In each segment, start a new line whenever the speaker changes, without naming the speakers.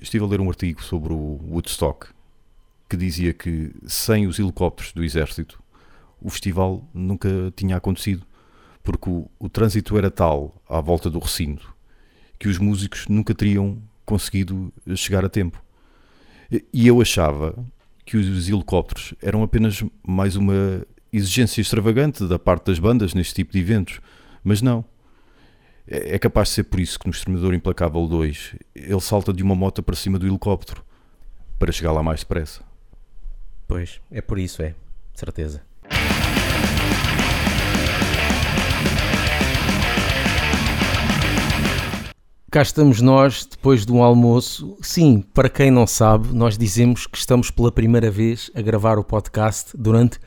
estive a ler um artigo sobre o Woodstock que dizia que sem os helicópteros do exército o festival nunca tinha acontecido porque o, o trânsito era tal à volta do recinto que os músicos nunca teriam conseguido chegar a tempo. E eu achava que os helicópteros eram apenas mais uma exigência extravagante da parte das bandas neste tipo de eventos, mas não. É, é capaz de ser por isso que no Exterminador Implacável 2 ele salta de uma moto para cima do helicóptero para chegar lá mais depressa.
Pois, é por isso, é, certeza. Cá estamos nós, depois de um almoço. Sim, para quem não sabe, nós dizemos que estamos pela primeira vez a gravar o podcast durante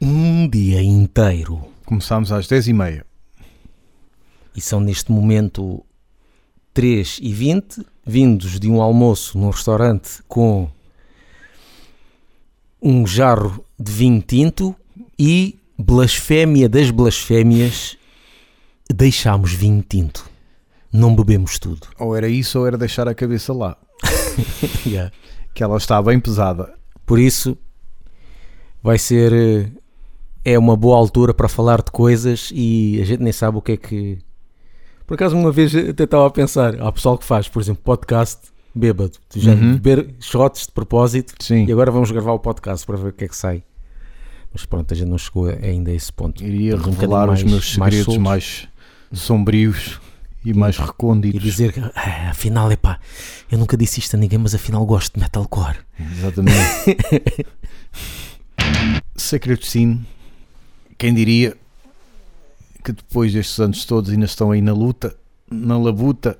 um dia inteiro.
Começámos às 10h30.
E são neste momento 3 e 20 vindos de um almoço num restaurante com um jarro de vinho tinto e blasfémia das blasfémias, deixámos vinho tinto não bebemos tudo.
Ou era isso ou era deixar a cabeça lá.
yeah.
Que ela está bem pesada.
Por isso, vai ser. Eh, é uma boa altura para falar de coisas e a gente nem sabe o que é que. Por acaso, uma vez até estava a pensar, há pessoal que faz, por exemplo, podcast bêbado, já uhum. beber shots de propósito
Sim.
e agora vamos gravar o podcast para ver o que é que sai. Mas pronto, a gente não chegou ainda a esse ponto.
Iria Estamos revelar um os meus segredos mais, mais sombrios e mais recônditos.
E dizer que, ah, afinal, é pá, eu nunca disse isto a ninguém, mas afinal gosto de metalcore.
Exatamente. Sacred Sin, quem diria que depois destes anos todos ainda estão aí na luta, na labuta,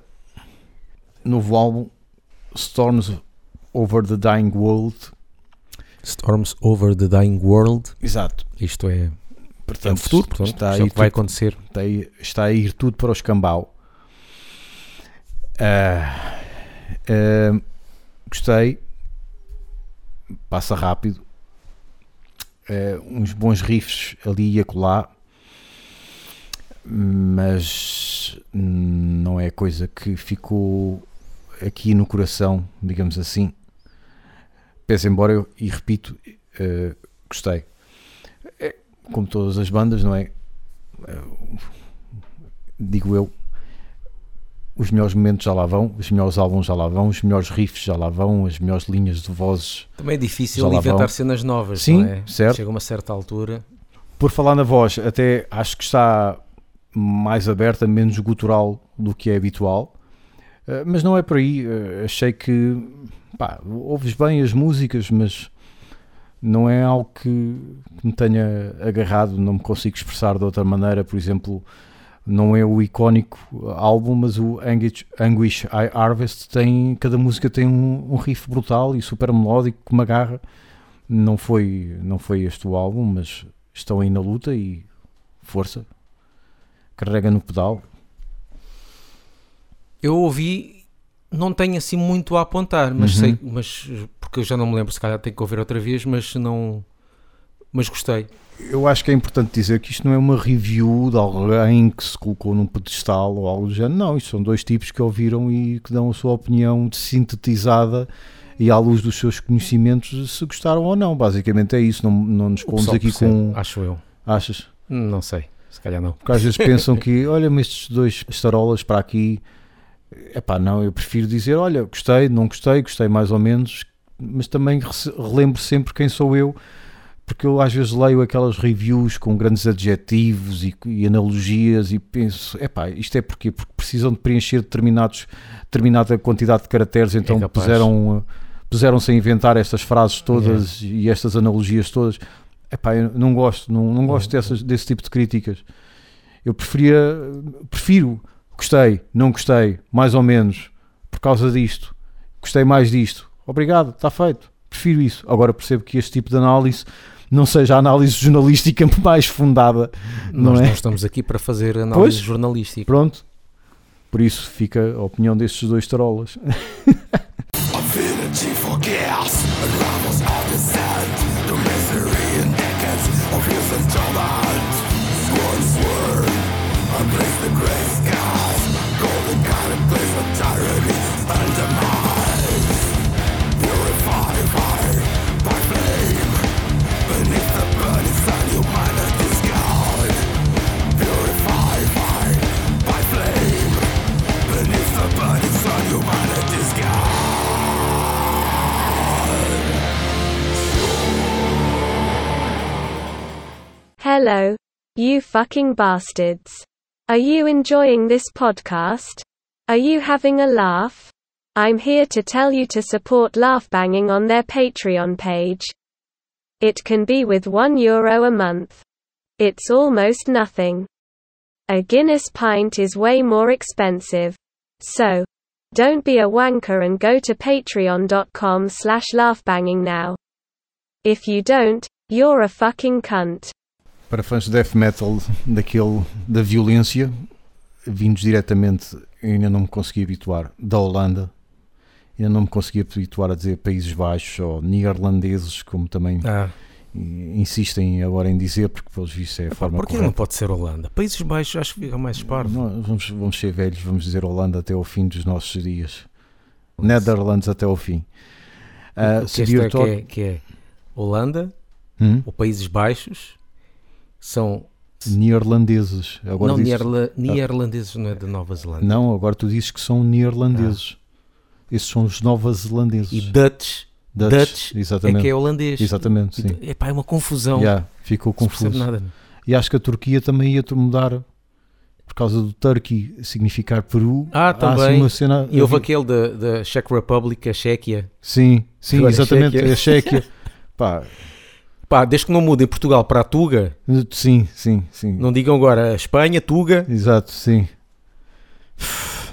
novo álbum Storms Over the Dying World.
Storms Over the Dying World.
Exato.
Isto é, portanto, é o futuro, portanto, está aí, é vai acontecer.
Está, aí, está a ir tudo para o escambau. Uh, uh, gostei. Passa rápido. Uh, uns bons riffs ali e acolá. Mas não é coisa que ficou aqui no coração, digamos assim. Pese embora eu, e repito, gostei. É, como todas as bandas, não é? digo eu, os melhores momentos já lá vão, os melhores álbuns já lá vão, os melhores riffs já lá vão, as melhores linhas de vozes.
Também é difícil inventar vão. cenas novas,
Sim,
é?
certo.
Chega a uma certa altura.
Por falar na voz, até acho que está mais aberta, menos gutural do que é habitual, eh, mas não é por aí. Eh, achei que pá, ouves bem as músicas, mas não é algo que me tenha agarrado, não me consigo expressar de outra maneira. Por exemplo, não é o icónico álbum, mas o Anguish, Anguish I Harvest tem, cada música tem um, um riff brutal e super melódico que me agarra. Não foi, não foi este o álbum, mas estão aí na luta e força, carrega no pedal.
Eu ouvi, não tenho assim muito a apontar, mas uhum. sei, mas porque eu já não me lembro, se calhar tenho que ouvir outra vez, mas não, mas gostei
eu acho que é importante dizer que isto não é uma review de alguém que se colocou num pedestal ou algo do género. Não, isto são dois tipos que ouviram e que dão a sua opinião sintetizada e à luz dos seus conhecimentos se gostaram ou não. Basicamente é isso. Não, não nos pomos aqui percebe, com.
Acho eu.
Achas?
Não sei. Se calhar não.
Porque às vezes pensam que, olha-me estes dois estarolas para aqui. É pá, não, eu prefiro dizer, olha, gostei, não gostei, gostei mais ou menos, mas também relembro sempre quem sou eu porque eu às vezes leio aquelas reviews com grandes adjetivos e, e analogias e penso, epá, isto é porque Porque precisam de preencher determinados, determinada quantidade de caracteres, então é puseram, puseram-se a inventar estas frases todas é. e estas analogias todas. Epá, eu não gosto, não, não gosto dessas, desse tipo de críticas. Eu preferia, prefiro, gostei, não gostei, mais ou menos, por causa disto, gostei mais disto, obrigado, está feito, prefiro isso. Agora percebo que este tipo de análise não seja a análise jornalística mais fundada. Nós não, é?
não estamos aqui para fazer análise pois, jornalística.
Pronto. Por isso fica a opinião destes dois tarolas. Hier sind
Hello, you fucking bastards. Are you enjoying this podcast? Are you having a laugh? I'm here to tell you to support Laugh Banging on their Patreon page. It can be with 1 euro a month. It's almost nothing. A Guinness pint is way more expensive. So, don't be a wanker and go to patreon.com slash laughbanging now. If you don't, you're a fucking cunt.
Para fãs de death metal, daquele da violência, vindos diretamente, eu ainda não me consegui habituar, da Holanda, ainda não me consegui habituar a dizer Países Baixos ou neerlandeses, como também
Ah,
insistem agora em dizer, porque pelos vistos é a forma
porquê não
correta.
pode ser Holanda? Países Baixos acho que fica mais esparvo.
Vamos, vamos ser velhos, vamos dizer Holanda até ao fim dos nossos dias. Netherlands até ao fim. Ah,
o que
Severe
este é, que, é, que é Holanda
Hum?
ou Países Baixos são
Neerlandeses. Agora
não
dizes-
neerla- neerlandeses não é da Nova Zelândia
Não, agora tu dizes que são neerlandeses. Esses são os nova-zelandeses.
e Dutch,
Dutch,
Dutch é que é holandês
Exatamente, sim.
Epá, é uma confusão
Já, ficou confuso.
nada
E acho que a Turquia também ia mudar por causa do Turkey significar Peru.
Ah,
assim,
também.
cena.
e houve aquele da, da Czech Republic, a Chequia
Sim, sim, exatamente. A Chequia. Pá,
pá, desde que não mude em Portugal para a Tuga
sim, sim, sim.
não digam agora Espanha, Tuga
Exato, sim.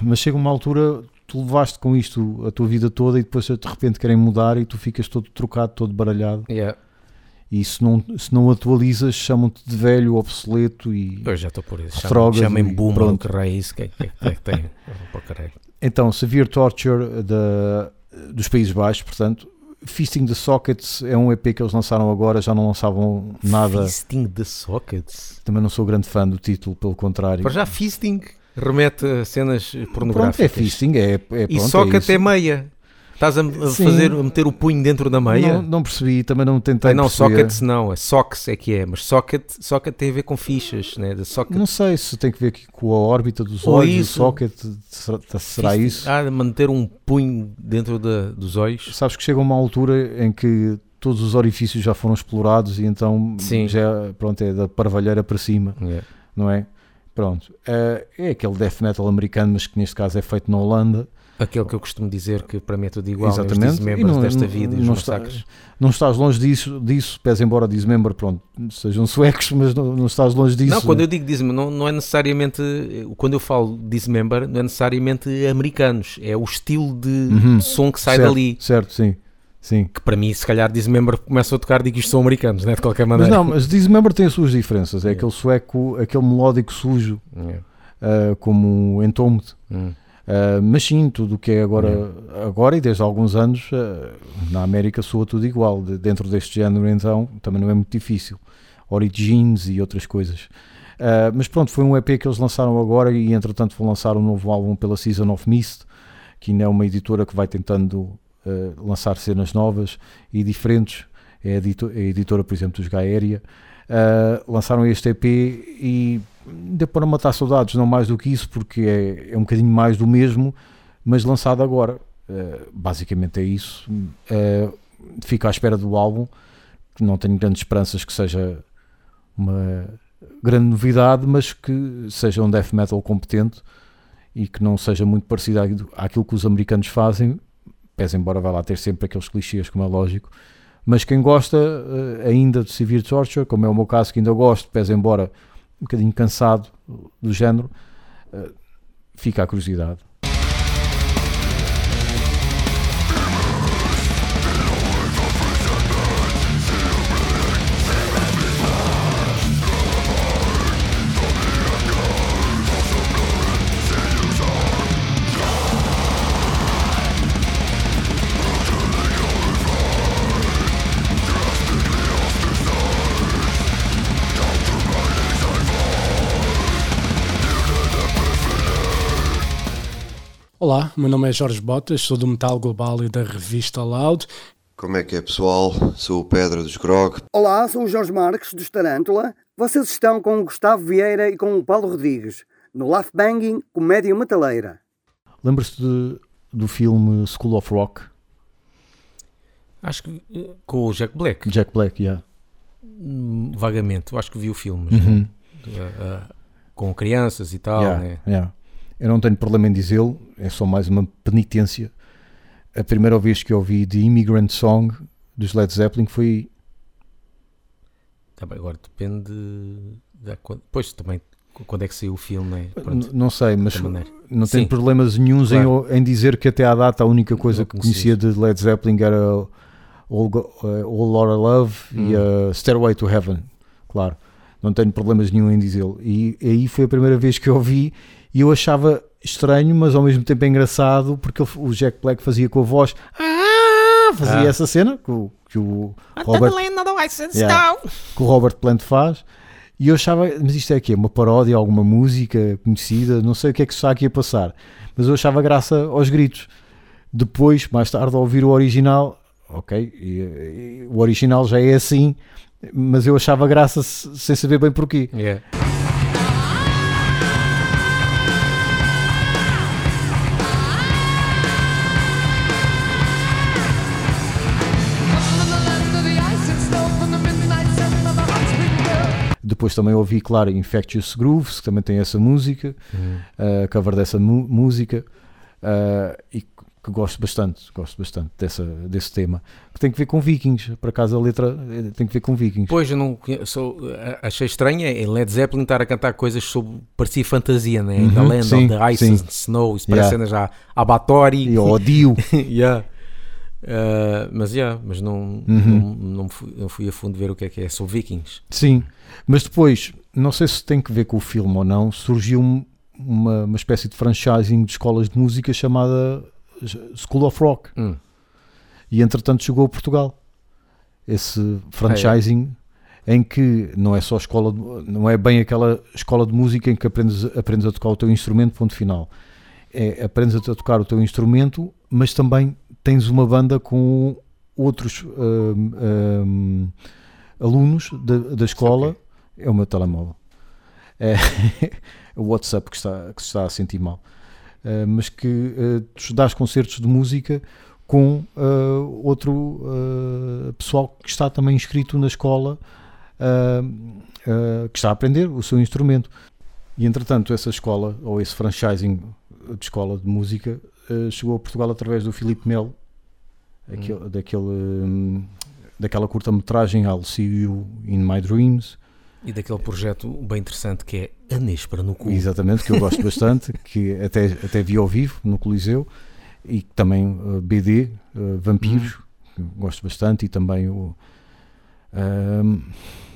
Mas chega uma altura, tu levaste com isto a tua vida toda e depois de repente querem mudar e tu ficas todo trocado, todo baralhado.
yeah.
E se não, se não atualizas, chamam-te de velho, obsoleto e.
eu já estou por isso
Drogas
chamem boomer
pronto.
o que é isso que é que é que tem.
Então, Severe Torture da, dos Países Baixos, portanto. Feasting the Sockets é um EP que eles lançaram agora, já não lançavam nada.
Fisting the Sockets
Também não sou grande fã do título, pelo contrário.
para já Fisting remete a cenas
Pronto,
pornográficas
é feasting, é, é pronto,
e
é
socket
isso.
é meia estás a,
Sim.
fazer a meter o punho dentro da meia
Não, não percebi, também não tentei
Ah, não,
perceber.
sockets não, é socks é que é, mas socket, socket tem a ver com fichas, né? De socket.
Não sei se tem que ver aqui com a órbita dos
Ou
olhos,
isso.
o socket, será,
Fisting.
isso?
Ah, manter um punho dentro da- dos olhos.
Sabes que chega uma altura em que todos os orifícios já foram explorados e então
Sim.
já pronto, é da parvalheira para cima,
Yeah.
não é? Pronto, é, é aquele death metal americano, mas que neste caso é feito na Holanda.
Aquele que eu costumo dizer que para mim é tudo igual,
Exatamente.
os
E
membros
não-
desta vida e os
não está-
massacres.
Não estás longe disso, disso pese embora Dismember, pronto, sejam suecos, mas não, não estás longe disso.
Não, quando
né?
eu digo dismember, não, não é necessariamente, quando eu falo dismember, não é necessariamente americanos, é o estilo de
Uhum.
som que sai
certo,
dali.
Certo, sim. sim.
Que para mim, se calhar, dismember começa a tocar, digo que isto são americanos, né? De qualquer
Mas
maneira.
não, mas Dismember tem as suas diferenças. É
Yeah.
aquele sueco, aquele melódico sujo,
Yeah.
ah, como Entombed.
Hum.
Uh, mas sim, tudo o que é agora, agora e desde há alguns anos uh, na América soa tudo igual. De- dentro deste género, então, também não é muito difícil. Origins e outras coisas. Uh, mas pronto, foi um EP que eles lançaram agora e entretanto vão lançar um novo álbum pela Season of Mist, que ainda é uma editora que vai tentando lançar cenas novas e diferentes. É a, é editora, por exemplo, dos Gaéria. Lançaram este EP e deu para matar saudades, não mais do que isso, porque é, é um bocadinho mais do mesmo, mas lançado agora. Uh, basicamente é isso. Uh, fico à espera do álbum, que não tenho grandes esperanças que seja uma grande novidade, mas que seja um death metal competente e que não seja muito parecido àquilo- que os americanos fazem, pese embora vá lá ter sempre aqueles clichês, como é lógico. Mas quem gosta uh, ainda de Severe Torture, como é o meu caso, que ainda gosto, pese embora um bocadinho cansado do género, uh, fica a curiosidade.
Olá, meu nome é Jorge Botas, sou do Metal Global e da revista Loud.
Como é que é pessoal? Sou o Pedra dos Grog.
Olá, sou o Jorge Marques, dos Tarântula. Vocês estão com o Gustavo Vieira e com o Paulo Rodrigues, no Laugh Banging Comédia Metaleira.
Lembras-te do filme School of Rock?
Acho que com o Jack Black.
Jack Black, yeah.
Hum, Vagamente, eu acho que vi o filme,
Uhum.
ah, ah, com crianças e tal,
Yeah,
né?
yeah. Eu não tenho problema em dizê-lo, é só mais uma penitência. A primeira vez que eu ouvi de Immigrant Song dos Led Zeppelin foi.
Tá bem, agora depende da Pois também quando é que saiu o filme,
n-
Pronto,
Não sei, mas não tenho
Sim.
problemas nenhuns
Claro.
em, em dizer que até à data a única coisa que conhecia de Led Zeppelin era All, uh, All Laura Love e
Hum.
uh, Stairway to Heaven. Claro, não tenho problemas nenhum em dizê-lo. E aí foi a primeira vez que eu ouvi e eu achava estranho, mas ao mesmo tempo engraçado, porque ele- o Jack Black fazia com a voz. "Ah", fazia
Ah.
essa cena que o, que o Robert, Yeah. que o Robert Plant faz. E eu achava, mas isto é aqui, uma paródia, alguma música conhecida, não sei o que é que se está aqui a passar. Mas eu achava graça aos gritos. Depois, mais tarde, ao ouvir o original, ok, e- e o original já é assim, mas eu achava graça se- sem saber bem porquê.
Yeah.
Depois também ouvi, claro, Infectious Grooves, que também tem essa música,
Uhum.
a cover dessa música, ah, e que gosto bastante, gosto bastante dessa, desse tema. Que tem que ver com vikings, por acaso a letra eh, tem que ver com vikings.
Pois eu não sou, achei estranho é em Led Zeppelin estar a cantar coisas sobre parecia fantasia, né?
Uhum,
The Land
sim,
of the Ice
sim.
and Snow, isso parece
Yeah.
cenas já Abatori.
E odio.
yeah. Uh, mas yeah, mas não,
Uhum.
não, não, fui, a fundo ver o que é que é sobre Vikings.
Sim, mas depois, não sei se tem que ver com o filme ou não, surgiu um- uma, uma espécie de franchising de escolas de música chamada School of Rock.
Hum.
E entretanto chegou a Portugal. Esse franchising em que não é só escola, de- não é bem aquela escola de música em que aprendes, aprendes a tocar o teu instrumento, ponto final. É, aprendes a tocar o teu instrumento, mas também tens uma banda com outros hum, hum, alunos da, da escola. É o meu telemóvel. É o WhatsApp que está, que se está a sentir mal. Uh, mas que uh, tu dás concertos de música com uh, outro pessoal que está também inscrito na escola, que está a aprender o seu instrumento. E entretanto, essa escola, ou esse franchising de escola de música, uh, chegou a Portugal através do Filipe Melo, aquele, daquele, um, daquela curta-metragem I'll See You in My Dreams.
E daquele projeto bem interessante que é A Néspera no Cu.
Exatamente, que eu gosto bastante, que até, até vi ao vivo no Coliseu, e também uh, BD, uh, Vampiros, que eu gosto bastante, e também o, um,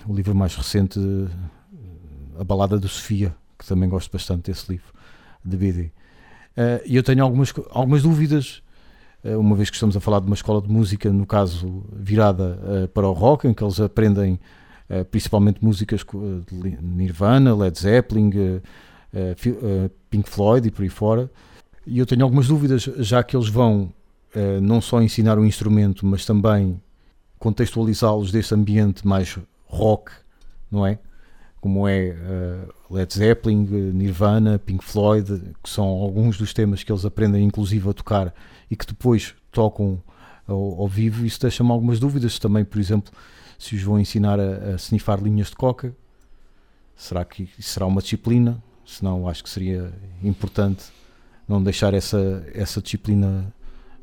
o livro mais recente, A Balada de Sofia, que também gosto bastante desse livro, de BD. Uh, E eu tenho algumas, algumas dúvidas, uh, uma vez que estamos a falar de uma escola de música, no caso virada uh, para o rock, em que eles aprendem Uh, principalmente músicas uh, de Nirvana, Led Zeppelin, uh, uh, uh, Pink Floyd e por aí fora. E eu tenho algumas dúvidas, já que eles vão uh, não só ensinar o instrumento, mas também contextualizá-los deste ambiente mais rock, não é? Como é uh, Led Zeppelin, uh, Nirvana, Pink Floyd, que são alguns dos temas que eles aprendem, inclusive, a tocar e que depois tocam ao, ao vivo. Isso deixa-me algumas dúvidas também, por exemplo se os vão ensinar a, a snifar linhas de coca. Será que isso será uma disciplina? Se não, acho que seria importante não deixar essa, essa disciplina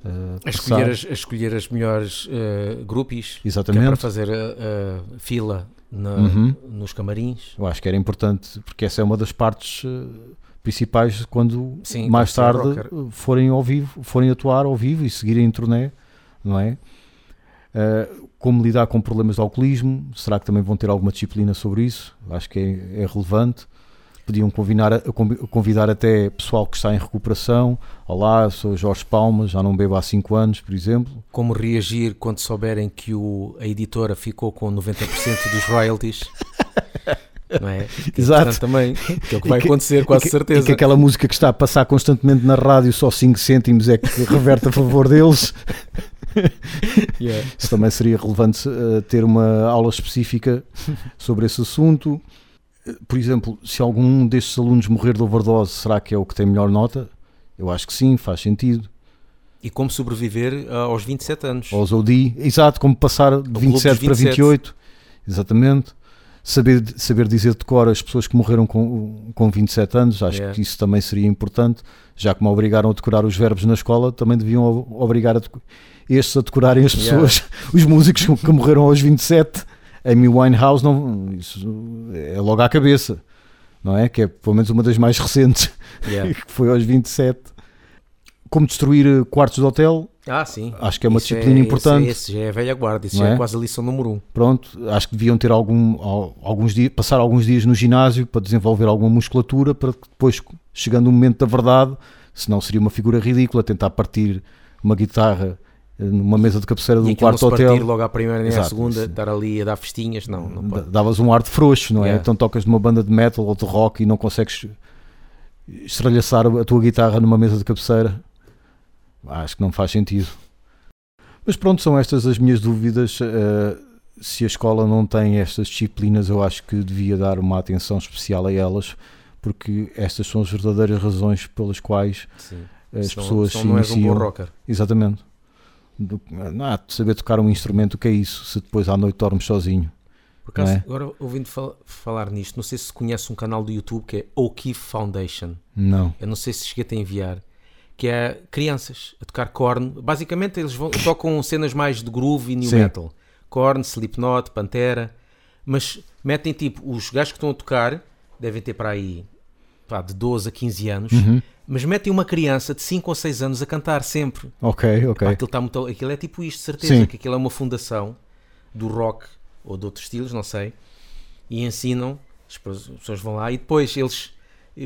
uh,
A escolher as, a escolher as melhores uh, grupos é para fazer a, a fila na-
Uhum.
nos camarins.
Eu acho que era importante, porque essa é uma das partes uh, principais quando
Sim,
mais tarde forem ao vivo, forem atuar ao vivo e seguirem em turnê, não é? Uh, como lidar com problemas de alcoolismo? Será que também vão ter alguma disciplina sobre isso? Acho que é, é relevante. Podiam convidar, convidar até pessoal que está em recuperação. Olá, sou Jorge Palma, já não bebo há 5 anos, por exemplo.
Como reagir quando souberem que o, a editora ficou com 90% dos royalties? Não é? Que
Exato.
também, que é o que vai
que-
acontecer, quase
que-
certeza.
E que aquela música que está a passar constantemente na rádio, só 5 cêntimos é que reverte a favor deles.
Yeah.
Isso também seria relevante uh, ter uma aula específica sobre esse assunto. Por exemplo, se algum destes alunos morrer de overdose, será que é o que tem melhor nota? Eu acho que sim, faz sentido.
E como sobreviver ah, aos 27 anos.
Aos OD, exato, como passar de
Ao clube dos
27 para
27.
28. exatamente. Saber, saber dizer de cor as pessoas que morreram com, com 27 anos, acho
Yeah.
que isso também seria importante, já que me obrigaram a decorar os verbos na escola, também deviam obrigar a estes a decorarem as
Yeah.
pessoas, os músicos que que morreram aos 27. Amy Winehouse, não, isso é logo à cabeça, não é? Que é pelo menos uma das mais recentes,
Yeah.
que foi aos 27. Como destruir eh, quartos de hotel,
Ah, sim.
acho que é uma
Isso
disciplina
esse-
importante.
Esse, já é a velha guarda, isso é
é?
quase a lição número um.
Pronto, acho que deviam ter algum, al- alguns dias, passar alguns dias no ginásio para desenvolver alguma musculatura para que depois, chegando o momento da verdade, senão seria uma figura ridícula tentar partir uma guitarra numa mesa de cabeceira de um
aquilo não
quarto
se
hotel.
logo à primeira nem à
Exato,
segunda,
isso.
estar ali a dar festinhas, não, não pode.
davas um ar de frouxo, não é?
Yeah.
Então tocas numa banda de metal ou de rock e não consegues estralhaçar a tua guitarra numa mesa de cabeceira. Acho que não faz sentido. Mas pronto, são estas as minhas dúvidas. eh, se a escola não tem estas disciplinas, eu acho que devia dar uma atenção especial a elas, porque estas são as verdadeiras razões pelas quais
Sim.
as
Senão-
pessoas se
não és um bom
iniciam.
rocker.
Exatamente. Do- saber tocar um instrumento, o que é isso? Se depois à noite dormes sozinho.
Por acaso,
é?
agora ouvindo fal- falar nisto, não sei se conhece um canal do YouTube que é O'Keefe Foundation.
Não.
Eu não sei se cheguei a enviar. Que é crianças a tocar corno. Basicamente, eles vão, tocam cenas mais de groove e new
Sim.
metal. Korn, Slipknot, Pantera. Mas metem tipo, os gajos que estão a tocar devem ter para aí pá, de 12 a 15 anos.
Uhum.
Mas metem uma criança de 5 ou 6 anos a cantar sempre.
Ok, ok.
Pá, aquilo, tá muito, aquilo é tipo isto, de certeza,
Sim.
que aquilo é uma fundação do rock ou de outros estilos, não sei, e ensinam, as pessoas as pessoas vão lá e depois eles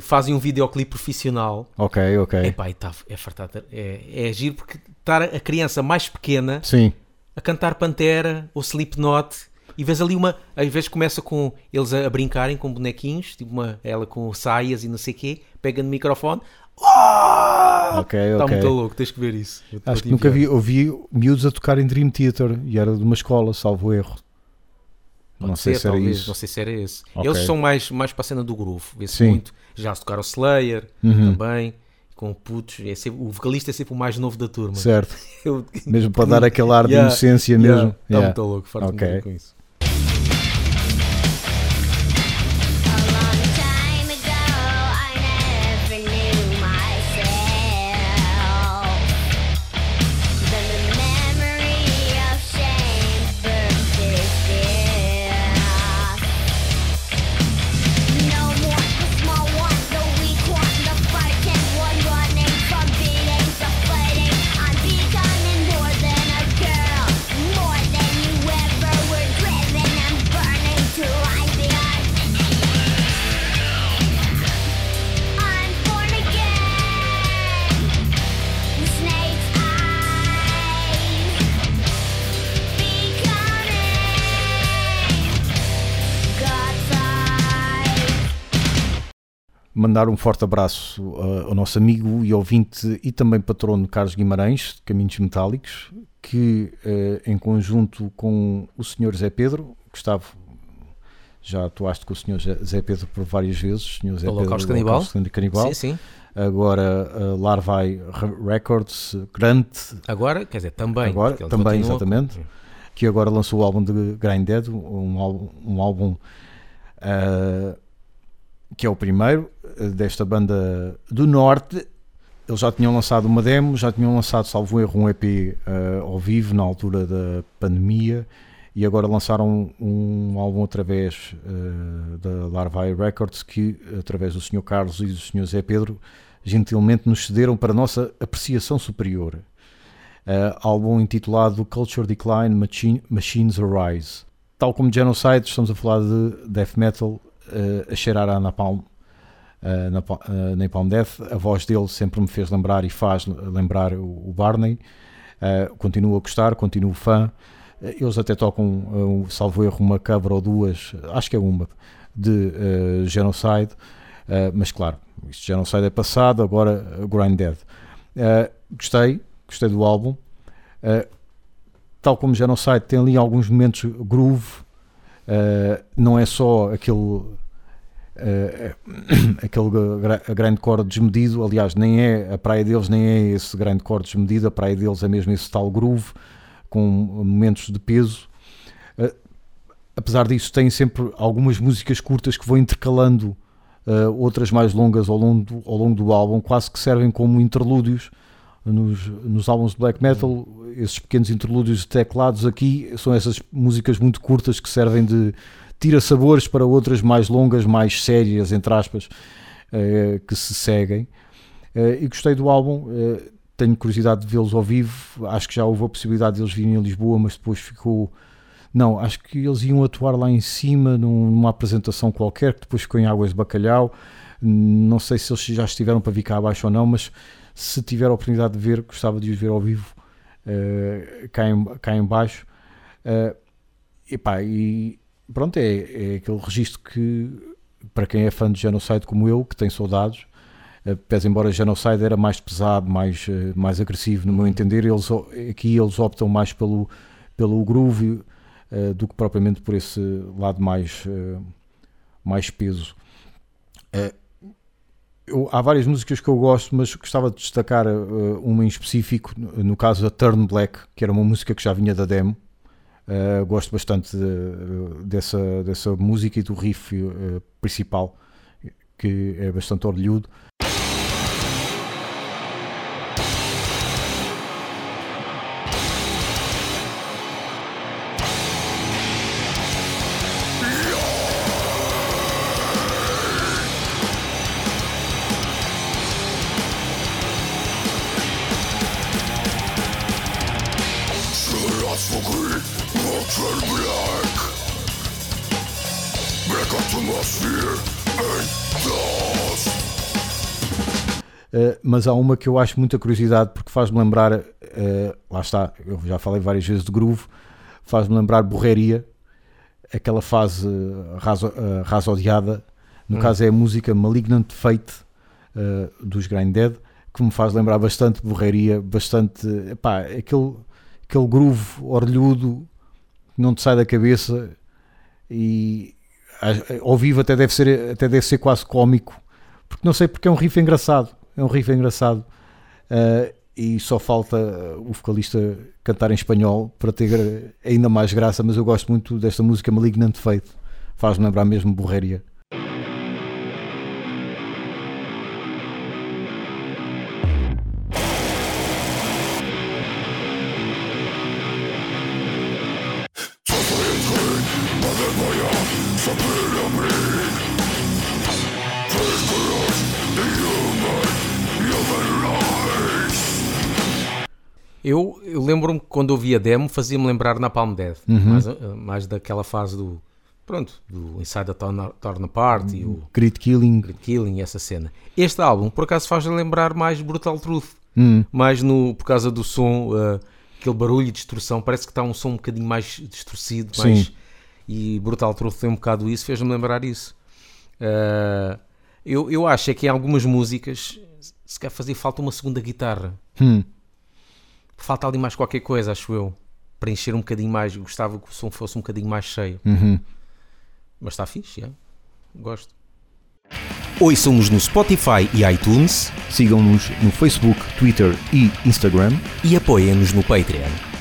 fazem um videoclipe profissional.
Ok, ok.
Epá, e tá, é fartado, é, é giro porque estar a criança mais pequena
Sim,
a cantar Pantera ou Slipknot e vês ali uma, às vezes começa com eles a, a brincarem com bonequinhos, tipo uma, ela com saias e não sei o quê, pega no microfone,
ok,
está muito louco, tens que ver isso.
Acho que nunca vi, ouvi miúdos a tocar em Dream Theater e era de uma escola, salvo erro.
Pode
não sei
ser,
se era
talvez,
isso.
Não sei se era esse.
Ok.
Eles são mais, mais para a cena do groove. Vê-se muito. Já se tocaram Slayer
Uhum.
também. Com putos. É sempre- o vocalista é sempre o mais novo da turma.
Certo.
Eu-
Mesmo para dar aquele ar de
Yeah,
inocência
Yeah,
mesmo.
Está
Yeah.
muito louco. farto-me
Ok.
de rir com isso.
Mandar um forte abraço uh, ao nosso amigo e ouvinte e também patrono Carlos Guimarães, de Caminhos Metálicos, que uh, em conjunto com o Sr. Zé Pedro, Gustavo, já atuaste com o Sr. Zé- Pedro por várias vezes, Sr. Zé Pedro
Holocausto
do
Canibal?
Holocausto Canibal.
Sim, sim.
agora uh, Larvai Re- Records, Grant,
Agora, quer dizer, também.
Agora, também, exatamente. que agora lançou o álbum de Grinded, um álbum, um álbum ah, que é o primeiro ah, desta banda do Norte. Eles já tinham lançado uma demo, já tinham lançado, salvo erro, um EP ah, ao vivo na altura da pandemia e agora lançaram um álbum através ah, da Larvae Records que, através do Sr. Carlos e do Sr. Zé Pedro, gentilmente nos cederam para a nossa apreciação superior. Uh, álbum intitulado Culture Decline Machine- Machines Arise. Tal como Genocide, estamos a falar de death metal uh, a cheirar a Napalm, uh, uh, Napalm Death. A voz dele sempre me fez lembrar e faz lembrar o, Barney. Uh, continuo a gostar, continuo fã. Eles até tocam, uh, salvo erro, uma cover ou duas, acho que é uma, de uh, Genocide. Uh, mas claro, isto Genocide é passado, agora Grind Dead. Gostei, gostei do álbum. Tal como Genocide, tem ali alguns momentos groove, uh, não é só aquele. uh, aquele gra- grande core desmedido, aliás, nem é a praia deles, nem é esse grande core desmedido, a praia deles é mesmo esse tal groove com momentos de peso. Uh, apesar disso, tem sempre algumas músicas curtas que vão intercalando outras mais longas ao longo, do, ao longo do álbum, quase que servem como interlúdios nos, nos álbuns de black metal. Esses pequenos interlúdios de teclados aqui são essas músicas muito curtas que servem de tira-sabores para outras mais longas, mais sérias, entre aspas, uh, que se seguem. Uh, e gostei do álbum. tenho curiosidade de vê-los ao vivo. Acho que já houve a possibilidade de eles virem a Lisboa, mas depois ficou não, acho que eles iam atuar lá em cima num- numa apresentação qualquer, que depois ficou em Águas de Bacalhau. Não sei se eles já estiveram para vir cá abaixo ou não, mas se tiver a oportunidade de ver, gostava de os ver ao vivo eh, cá, em, cá em baixo. Eh, epá, e pronto, é, é aquele registro que, para quem é fã de Genocide como eu, que tem saudades, pese embora Genocide era mais pesado, mais, eh, mais agressivo, no meu entender, eles, aqui eles optam mais pelo, pelo groove eh, do que propriamente por esse lado mais, mais peso. Eu- há várias músicas que eu gosto, mas gostava de destacar eh, uma em específico, no caso a Turn Black, que era uma música que já vinha da demo. Eh, gosto bastante de- dessa, dessa música e do riff eh, principal, que é bastante orlhudo. Uh, mas há uma que eu acho muita curiosidade porque faz-me lembrar, uh, lá está, eu já falei várias vezes de groove, faz-me lembrar borreria, aquela fase uh, raso, uh, rasodeada, no
Hum.
caso é a música Malignant Fate dos Grind Dead, que me faz lembrar bastante borreria, bastante, epá, aquele, aquele groove orlhudo que não te sai da cabeça e ao vivo até deve ser, até deve ser quase cómico, porque não sei porque é um riff engraçado, é um riff engraçado uh, e só falta uh, o vocalista cantar em espanhol para ter uh, ainda mais graça, mas eu gosto muito desta música Malignant Fate, faz-me lembrar mesmo borreria.
Lembro-me que quando ouvi a demo fazia-me lembrar na Palm Dead,
Uhum.
mais, mais daquela fase do pronto, do Inside the Torn, Apart e o
Grid Killing,
Grid Killing e essa cena. Este álbum por acaso faz lembrar mais Brutal Truth,
hum,
mais no, por causa do som, eh, aquele barulho e distorção, parece que está um som um bocadinho mais distorcido,
Sim.
mais, e Brutal Truth tem um bocado isso, fez-me lembrar isso. Eh, eu, eu acho é que em algumas músicas se quer fazer falta uma segunda guitarra.
hum.
Falta ali mais qualquer coisa, acho eu. Para encher um bocadinho mais. Gostava que o som fosse um bocadinho mais cheio.
Uhum.
Mas está fixe, já. Gosto.
Ouçam-nos no Spotify e iTunes
Sigam-nos no Facebook, Twitter e Instagram.
e apoiem-nos no Patreon.